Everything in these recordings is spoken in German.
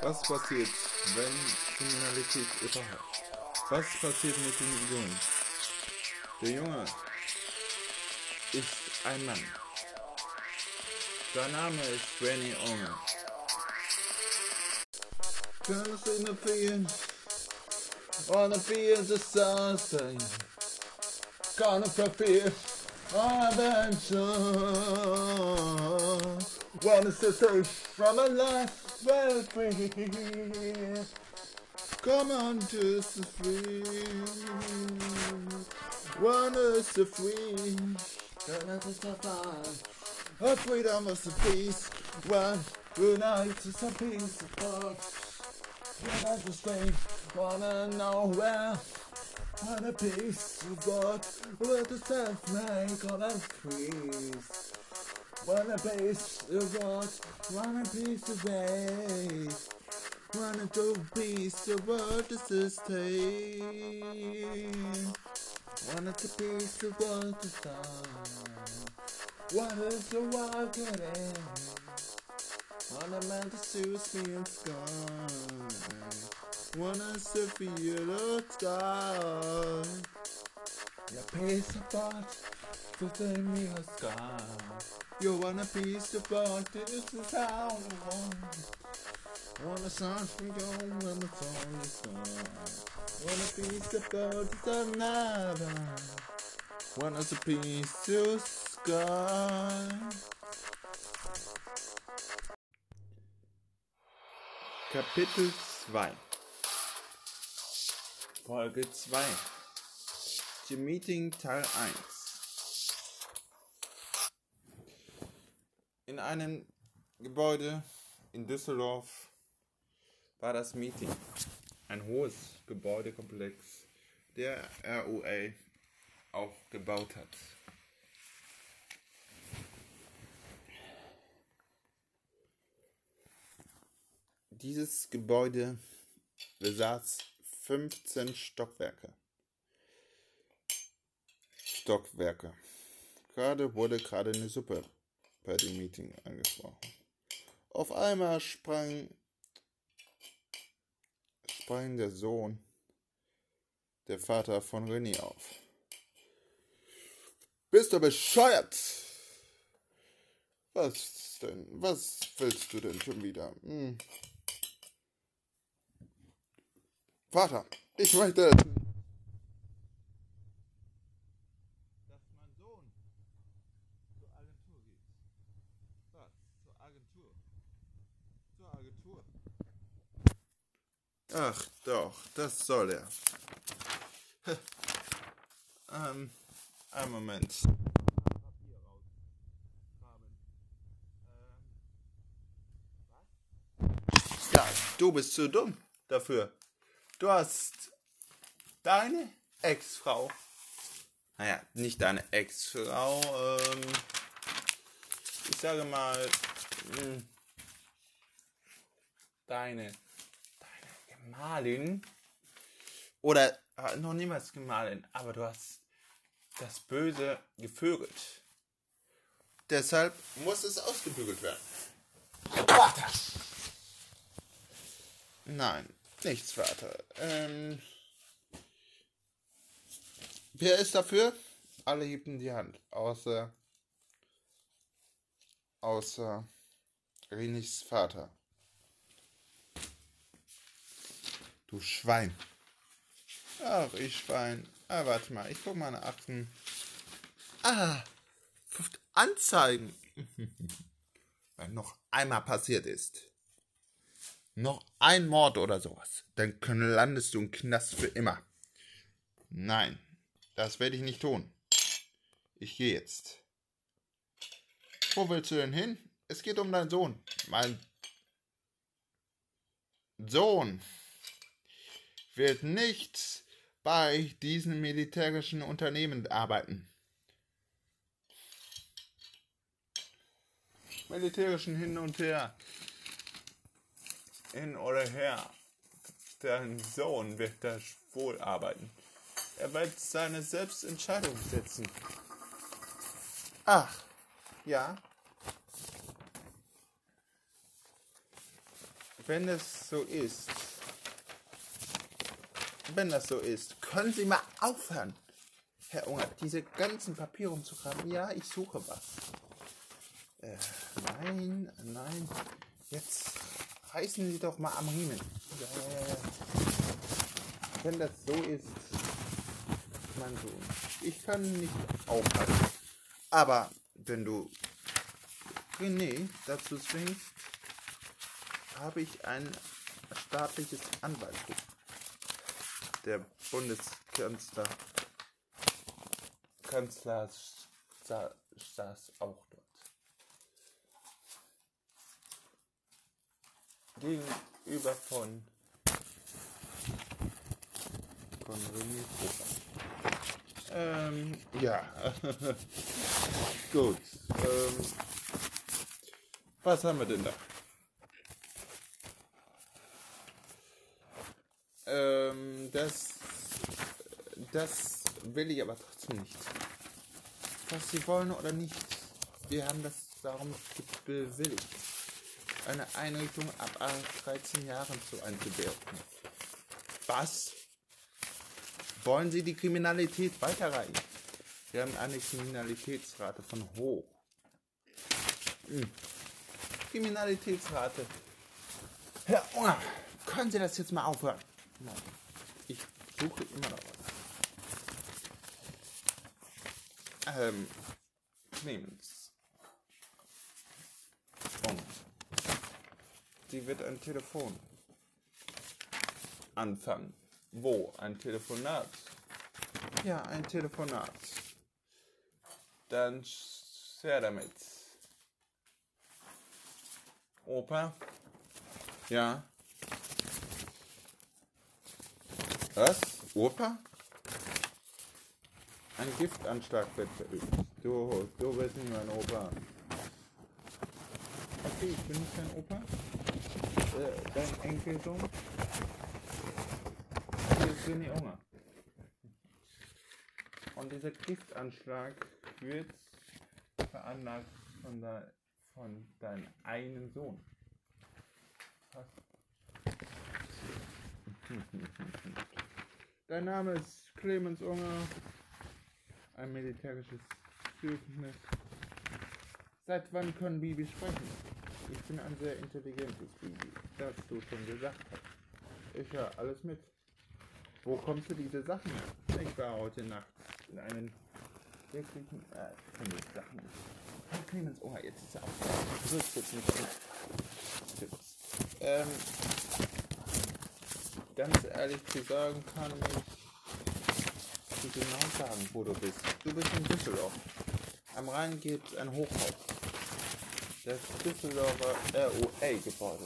Was passiert, wenn Kriminalität überhaupt? Was passiert mit dem Jungen? Der Junge ist ein Mann. Sein Name ist Benny Omer. Gonna in the field, on the fields of sunshine. Gonna fulfill adventure. Wanna set from a life well free. Come on to the free. Wanna set free. Don't Gonna survive. A freedom of the peace. One unite to some peace of thought. Yeah, that's the same. Wanna know where. Want a piece of God with the self make all that peace. Wanna face the world, wanna piece of face. Wanna go piece of world to sustain. Wanna to piece of world to find. Wanna to walk it in. man to melt the and sky. Wanna surf you look sky. Your piece of thought within me a sky. You want a piece of art, this is how I want. Want a song from you when the song is gone. Want a piece of art, it's another. Want us a piece of sky. Kapitel 2 Folge 2 The Meeting Teil 1 In einem Gebäude in Düsseldorf war das Meeting. Ein hohes Gebäudekomplex, der RUA auch gebaut hat. Dieses Gebäude besaß 15 Stockwerke. Stockwerke. Gerade wurde gerade eine Suppe bei dem Meeting angesprochen. Auf einmal sprang, sprang der Sohn, der Vater von René auf. Bist du bescheuert? Was denn? Was willst du denn schon wieder? Hm. Vater, ich möchte. Dass mein Sohn zur Agentur geht. Was? Zur Agentur? Zur Agentur? Ach doch, das soll er. ähm, einen Moment. Ja, du bist zu dumm dafür. Du hast deine Ex-Frau, naja, nicht deine Ex-Frau, ähm, ich sage mal, mh, deine, deine Gemahlin, oder äh, noch niemals Gemahlin, aber du hast das Böse gevögelt. Deshalb muss es ausgebügelt werden. Vater! Nein, nichts, Vater. Ähm, wer ist dafür? Alle hieben die Hand, außer außer Renis Vater. Du Schwein. Ach, ich Schwein. Ah, warte mal, ich guck mal nach Akten. Ah, Anzeigen. Wenn noch einmal passiert ist. Noch ein Mord oder sowas. Dann landest du im Knast für immer. Nein, das werde ich nicht tun. Ich gehe jetzt. Wo willst du denn hin? Es geht um deinen Sohn. Mein Sohn wird nicht bei diesen militärischen Unternehmen arbeiten. Militärischen hin und her. Hin oder her. Dein Sohn wird da wohl arbeiten. Er wird seine Selbstentscheidung setzen. Ach, ja. wenn es so ist, wenn das so ist, können Sie mal aufhören, Herr Unger, diese ganzen Papiere umzugraben. Ja, ich suche was. Äh, nein, nein. Jetzt reißen Sie doch mal am Riemen. Ja, wenn das so ist, mein Sohn, ich kann nicht aufhalten. Aber wenn du René dazu zwingst, habe ich ein staatliches Anwaltsbuch. Der Bundeskanzler Kanzler saß auch dort. Gegenüber von von René Ähm, ja. Gut. Ähm, was haben wir denn da? Ähm, das, das will ich aber trotzdem nicht. Was Sie wollen oder nicht, wir haben das darum bewilligt, eine Einrichtung ab 13 Jahren zu einzuwerfen. Was? Wollen Sie die Kriminalität weiterreichen? Wir haben eine Kriminalitätsrate von hoch. Hm. Kriminalitätsrate. Herr Unger, können Sie das jetzt mal aufhören? Nein. Ich suche immer noch was. Ähm, Clemens. Und sie wird ein Telefon anfangen. Wo? Ein Telefonat? Ja, ein Telefonat. Dann sehr damit. Opa? Ja? Was? Opa? Ein Giftanschlag wird verübt. Du, du bist nicht mein Opa. Okay, ich bin nicht dein Opa. Äh, dein Enkelsohn. Hier ist René Unger. Und dieser Giftanschlag wird veranlagt von, de, von deinem einen Sohn. Was? Dein Name ist Clemens Unger, ein militärisches Bedürfnis. Seit wann können Bibi sprechen? Ich bin ein sehr intelligentes Bibi, das du schon gesagt hast. Ich höre alles mit. Wo kommst du diese Sachen her? Ich war heute Nacht in einem wirklichen, äh, finde ich Sachen nicht. Herr Clemens Unger, jetzt ist er auch. Du wirst jetzt nicht. Ähm, ganz ehrlich zu sagen, kann ich dir genau sagen, wo du bist. Du bist in Düsseldorf. Am Rhein gibt es ein Hochhaus. Das Düsseldorfer ROL-Gebäude.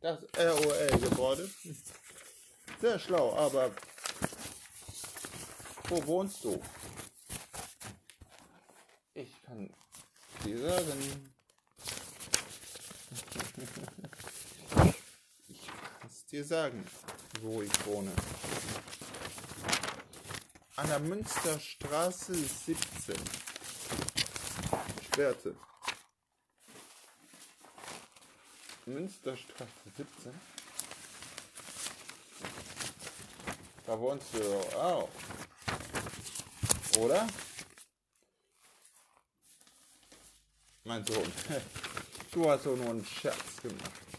Das ROL-Gebäude. Sehr schlau, aber wo wohnst du? Ich kann dir sagen. Ich kann es dir sagen wo ich wohne. An der Münsterstraße 17. Schwerte. Münsterstraße 17. Da wohnst du auch. Oder? Mein Sohn, du hast doch nur einen Scherz gemacht.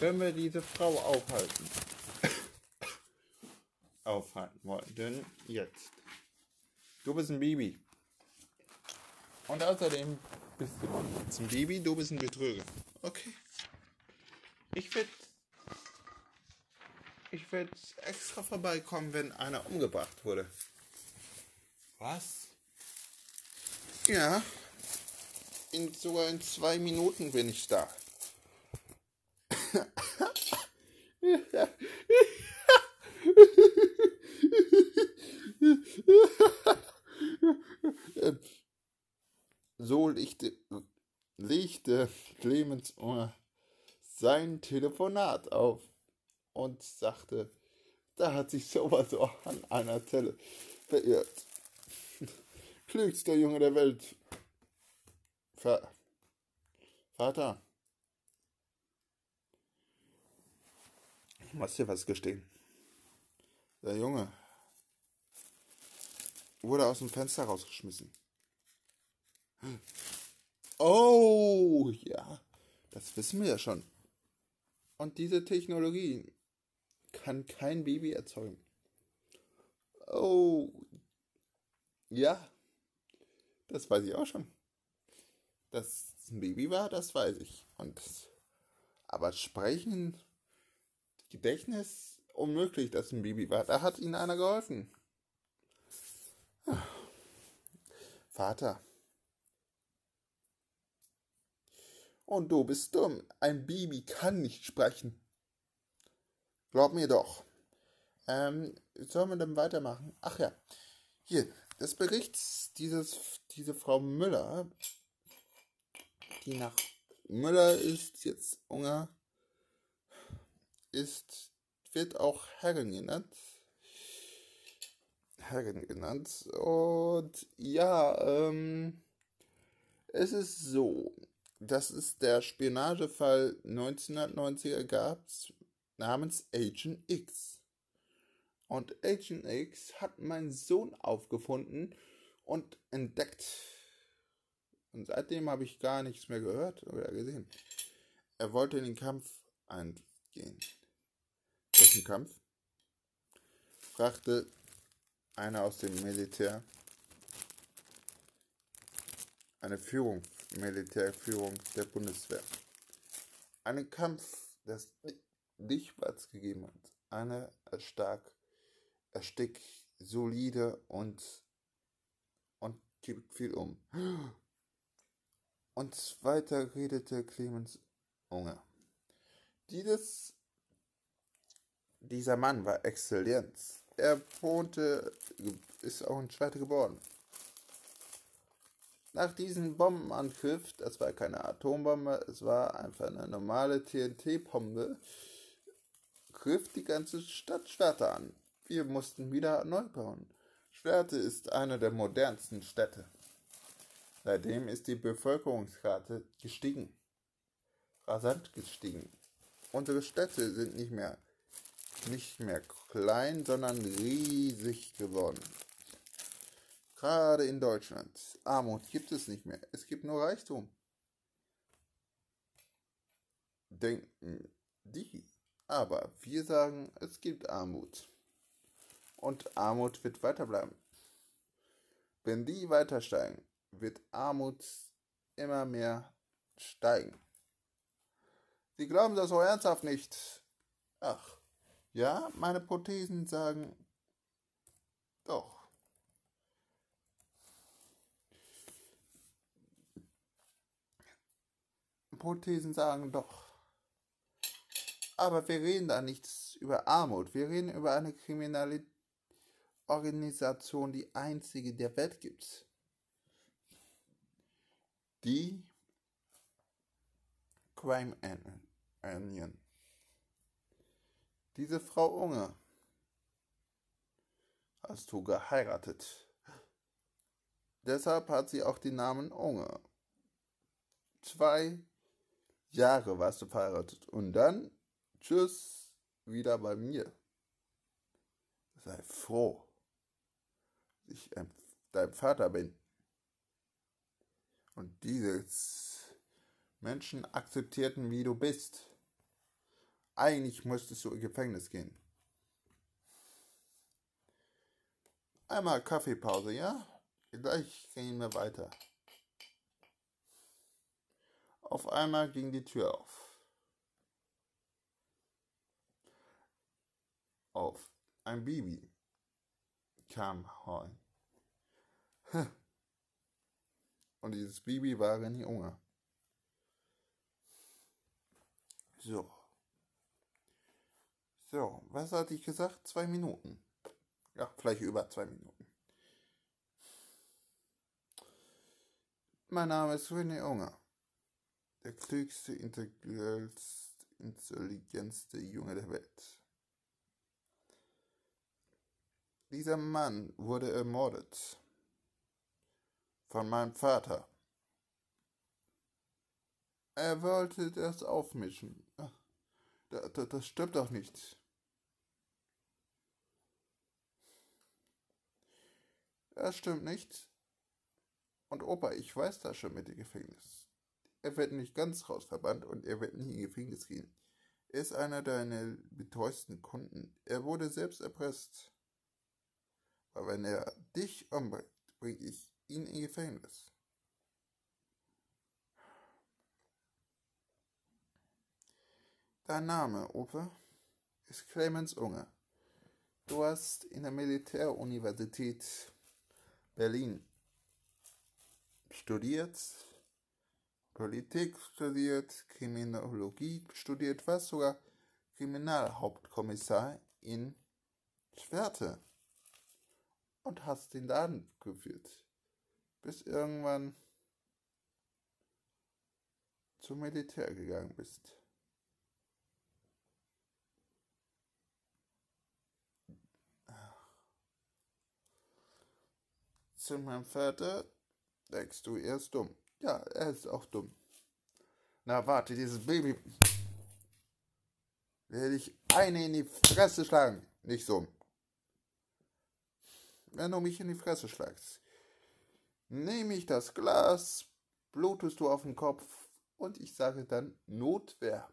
Wenn wir diese Frau aufhalten, aufhalten wollen, denn jetzt. Du bist ein Baby. Und außerdem bist du ein Baby, du bist ein Betrüger. Okay. Ich werde ich werde extra vorbeikommen, wenn einer umgebracht wurde. Was? Ja. In, sogar in zwei Minuten bin ich da. So legte, legte Clemens sein Telefonat auf und sagte, da hat sich sowas auch an einer Zelle verirrt. Klügster Junge der Welt. Vater, Vater, Muss dir was gestehen. Der Junge wurde aus dem Fenster rausgeschmissen. Oh, ja, das wissen wir ja schon. Und diese Technologie kann kein Baby erzeugen. Oh, ja, das weiß ich auch schon. Dass es ein Baby war, das weiß ich. Und aber sprechen, Gedächtnis, unmöglich, dass ein Baby war. Da hat ihnen einer geholfen. Vater. Und du bist dumm. Ein Baby kann nicht sprechen. Glaub mir doch. Ähm, sollen wir dann weitermachen? Ach ja. Hier, des Berichts dieses, diese Frau Müller, die nach Müller ist jetzt Unger, ist, wird auch Herren genannt. Herren genannt. Und ja, ähm, es ist so, dass es der Spionagefall 1990er gab namens Agent X. Und Agent X hat meinen Sohn aufgefunden und entdeckt. Und seitdem habe ich gar nichts mehr gehört oder gesehen. Er wollte in den Kampf eingehen. Welchen Kampf? fragte einer aus dem Militär. Eine Führung, Militärführung der Bundeswehr. Einen Kampf, das nicht Platz gegeben hat. Eine stark, erstick, solide und und gibt viel um. Und weiter redete Clemens Unger. Dieses, dieser Mann war Exzellenz. Er wohnte, ist auch in Schwerte geboren. Nach diesem Bombenangriff, das war keine Atombombe, es war einfach eine normale TNT-Bombe, griff die ganze Stadt Schwerte an. Wir mussten wieder neu bauen. Schwerte ist eine der modernsten Städte. Seitdem ist die Bevölkerungsrate gestiegen. Rasant gestiegen. Unsere Städte sind nicht mehr, nicht mehr klein, sondern riesig geworden. Gerade in Deutschland. Armut gibt es nicht mehr. Es gibt nur Reichtum. Denken die. Aber wir sagen, es gibt Armut. Und Armut wird weiterbleiben. Wenn die weiter steigen, wird Armut immer mehr steigen. Sie glauben das so ernsthaft nicht. Ach, ja, meine Prothesen sagen doch. Prothesen sagen doch. Aber wir reden da nichts über Armut. Wir reden über eine kriminelle Organisation, die einzige der Welt gibt die Crime Onion. Diese Frau Unge hast du geheiratet. Deshalb hat sie auch den Namen Unge. Zwei Jahre warst du verheiratet und dann tschüss wieder bei mir. Sei froh, dass ich dein Vater bin und dieses Menschen akzeptierten, wie du bist. Eigentlich müsstest du in Gefängnis gehen. Einmal Kaffeepause, ja? Gleich gehen wir weiter. Auf einmal ging die Tür auf. Auf. Ein Baby kam rein. Und dieses Baby war René Unger. So. So, was hatte ich gesagt? Zwei Minuten. Ja, vielleicht über zwei Minuten. Mein Name ist René Unger. Der klügste, intelligentste Junge der Welt. Dieser Mann wurde ermordet von meinem Vater. Er wollte das aufmischen. Das, das, das stimmt doch nicht. Das stimmt nicht. Und Opa, ich weiß das schon mit dem Gefängnis. Er wird nicht ganz rausverbannt und er wird nie in Gefängnis gehen. Er ist einer deiner betreuesten Kunden. Er wurde selbst erpresst. Aber wenn er dich umbringt, bringe ich ihn in Gefängnis. Dein Name, Opa, ist Clemens Unger. Du hast in der Militäruniversität Berlin. Studiert, Politik studiert, Kriminologie studiert, was? Sogar Kriminalhauptkommissar in Schwerte. Und hast den Laden geführt, bis irgendwann zum Militär gegangen bist. Zu meinem Vater denkst du, er ist dumm. Ja, er ist auch dumm. Na, warte, dieses Baby. Werde ich eine in die Fresse schlagen. Nicht so. Wenn du mich in die Fresse schlagst, nehme ich das Glas, blutest du auf den Kopf und ich sage dann Notwehr.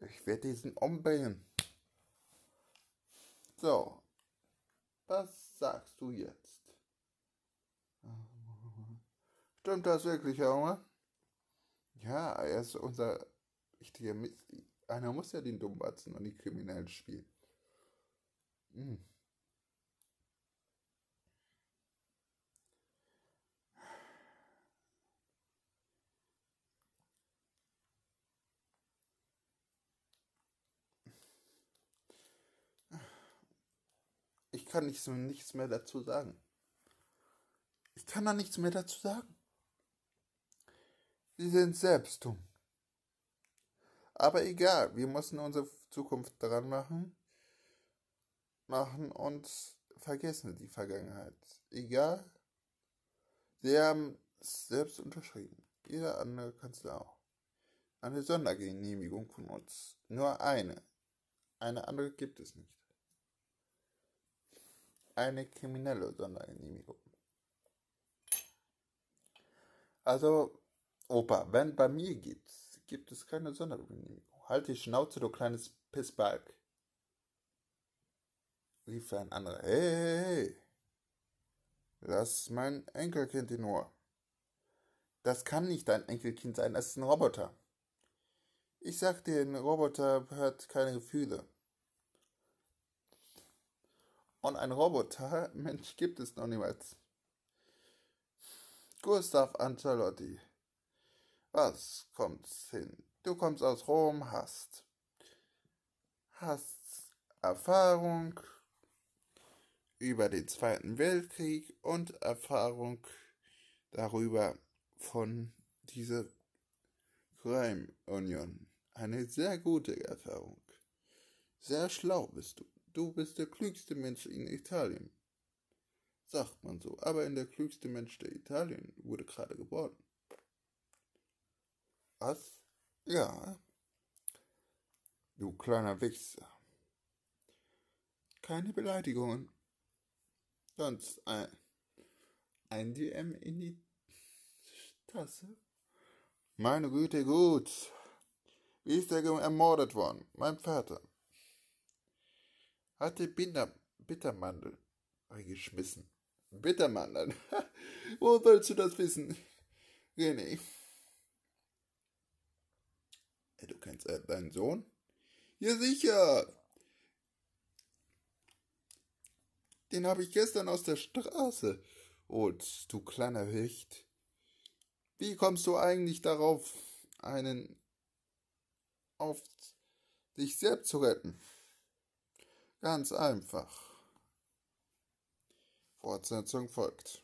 Ich werde diesen umbringen. So, was sagst du jetzt? Stimmt das wirklich, Junge? Ja, er ist unser richtiger Mist. Einer muss ja den Dummbatzen und die Kriminellen spielen. Hm. Ich kann nichts mehr dazu sagen. Ich kann da nichts mehr dazu sagen. Sie sind selbst dumm. Aber egal, wir müssen unsere Zukunft dran machen, machen und vergessen die Vergangenheit. Egal, sie haben es selbst unterschrieben. Jeder andere Kanzler auch. Eine Sondergenehmigung von uns. Nur eine. Eine andere gibt es nicht. Eine kriminelle Sondergenehmigung. Also, Opa, wenn bei mir gibt, gibt es keine Sondergenehmigung. Halt die Schnauze, du kleines Pissbalg. Rief ein anderer. Hey, hey, hey. Das ist mein Enkelkind in Ohr. Das kann nicht dein Enkelkind sein, das ist ein Roboter. Ich sag dir, ein Roboter hat keine Gefühle. Und ein Roboter, Mensch, gibt es noch niemals. Gustav Ancelotti. Was kommt's hin? Du kommst aus Rom, hast, hast Erfahrung über den Zweiten Weltkrieg und Erfahrung darüber von dieser Crime Union. Eine sehr gute Erfahrung. Sehr schlau bist du. Du bist der klügste Mensch in Italien. Sagt man so. Aber in der klügste Mensch der Italien wurde gerade geboren. Was? Ja. Du kleiner Wichser. Keine Beleidigungen. Sonst ein, ein DM in die Tasse. Meine Güte, gut. Wie ist er ermordet worden? Mein Vater. Hatte Binder, Bittermandel reingeschmissen. Bittermandeln. Wo willst du das wissen? René. Du kennst äh, deinen Sohn? Ja, sicher. Den habe ich gestern aus der Straße. Und du kleiner Wicht. Wie kommst du eigentlich darauf, einen auf dich selbst zu retten? Ganz einfach. Fortsetzung folgt.